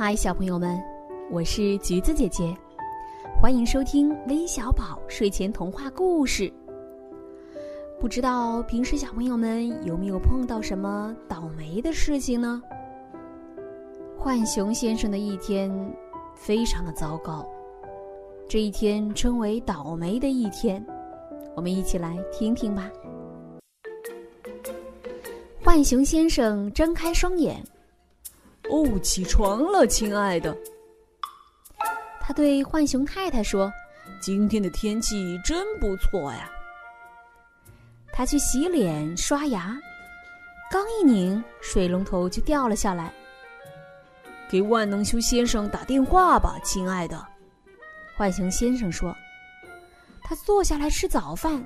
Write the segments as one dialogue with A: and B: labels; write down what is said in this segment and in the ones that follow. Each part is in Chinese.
A: 嗨，小朋友们，我是橘子姐姐，欢迎收听微小宝睡前童话故事。不知道平时小朋友们有没有碰到什么倒霉的事情呢？浣熊先生的一天非常的糟糕，这一天称为倒霉的一天。我们一起来听听吧。浣熊先生睁开双眼。
B: 哦，起床了，亲爱的。
A: 他对浣熊太太说：“
B: 今天的天气真不错呀。”
A: 他去洗脸刷牙，刚一拧，水龙头就掉了下来。
B: 给万能修先生打电话吧，亲爱的。
A: 浣熊先生说：“他坐下来吃早饭，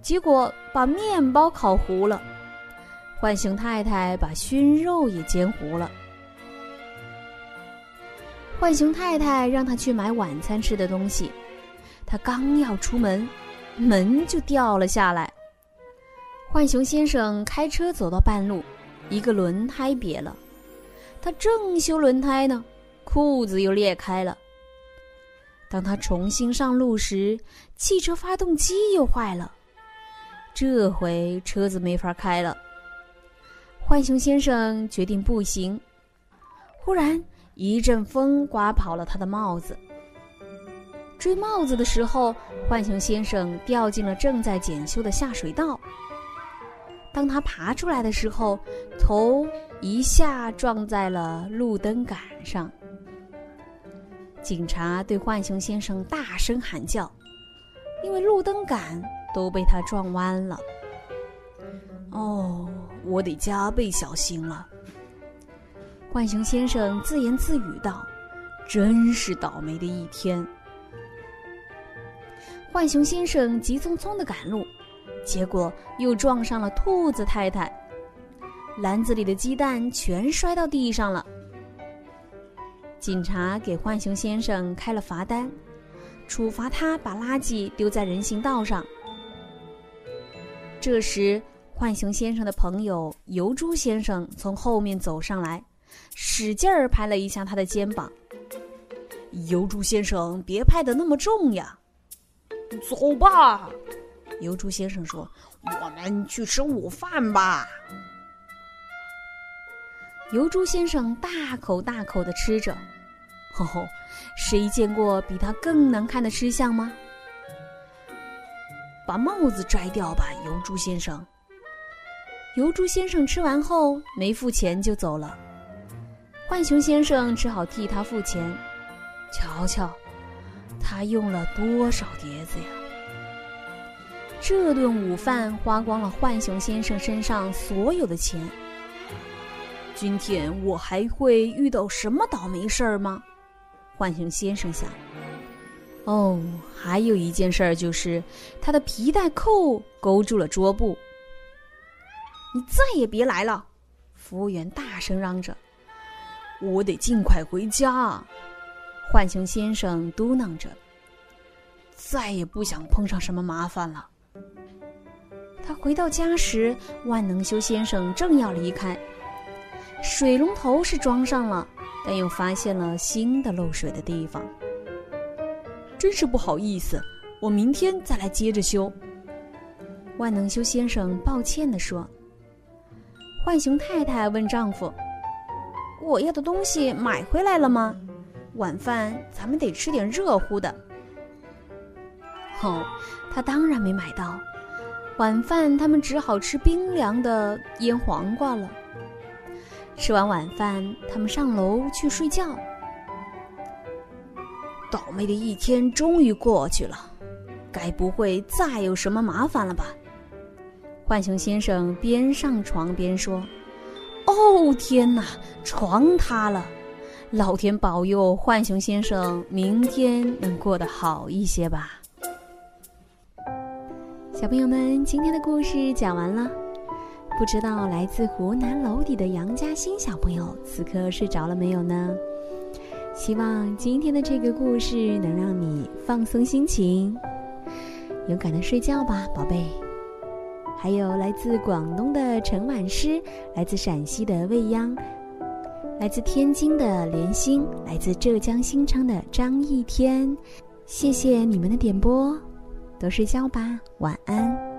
A: 结果把面包烤糊了。浣熊太太把熏肉也煎糊了。”浣熊太太让他去买晚餐吃的东西，他刚要出门，门就掉了下来。浣熊先生开车走到半路，一个轮胎瘪了，他正修轮胎呢，裤子又裂开了。当他重新上路时，汽车发动机又坏了，这回车子没法开了。浣熊先生决定步行，忽然。一阵风刮跑了他的帽子。追帽子的时候，浣熊先生掉进了正在检修的下水道。当他爬出来的时候，头一下撞在了路灯杆上。警察对浣熊先生大声喊叫，因为路灯杆都被他撞弯了。
B: 哦，我得加倍小心了。
A: 浣熊先生自言自语道：“
B: 真是倒霉的一天。”
A: 浣熊先生急匆匆的赶路，结果又撞上了兔子太太，篮子里的鸡蛋全摔到地上了。警察给浣熊先生开了罚单，处罚他把垃圾丢在人行道上。这时，浣熊先生的朋友油猪先生从后面走上来。使劲儿拍了一下他的肩膀。
B: 油猪先生，别拍的那么重呀！
C: 走吧，
B: 油猪先生说：“我们去吃午饭吧。”
A: 油猪先生大口大口的吃着，吼吼，谁见过比他更难看的吃相吗？
B: 把帽子摘掉吧，油猪先生。
A: 油猪先生吃完后没付钱就走了。浣熊先生只好替他付钱。瞧瞧，他用了多少碟子呀！这顿午饭花光了浣熊先生身上所有的钱。
B: 今天我还会遇到什么倒霉事儿吗？浣熊先生想。
A: 哦，还有一件事儿就是他的皮带扣勾住了桌布。
C: 你再也别来了！
A: 服务员大声嚷着。
B: 我得尽快回家，
A: 浣熊先生嘟囔着，
B: 再也不想碰上什么麻烦了。
A: 他回到家时，万能修先生正要离开，水龙头是装上了，但又发现了新的漏水的地方。
B: 真是不好意思，我明天再来接着修。
A: 万能修先生抱歉地说。浣熊太太问丈夫。我要的东西买回来了吗？晚饭咱们得吃点热乎的。哦，他当然没买到。晚饭他们只好吃冰凉的腌黄瓜了。吃完晚饭，他们上楼去睡觉。
B: 倒霉的一天终于过去了，该不会再有什么麻烦了吧？
A: 浣熊先生边上床边说。哦天哪！床塌了，老天保佑浣熊先生明天能过得好一些吧。小朋友们，今天的故事讲完了，不知道来自湖南娄底的杨嘉欣小朋友此刻睡着了没有呢？希望今天的这个故事能让你放松心情，勇敢的睡觉吧，宝贝。还有来自广东的陈婉诗，来自陕西的未央，来自天津的连心，来自浙江新昌的张一天，谢谢你们的点播，都睡觉吧，晚安。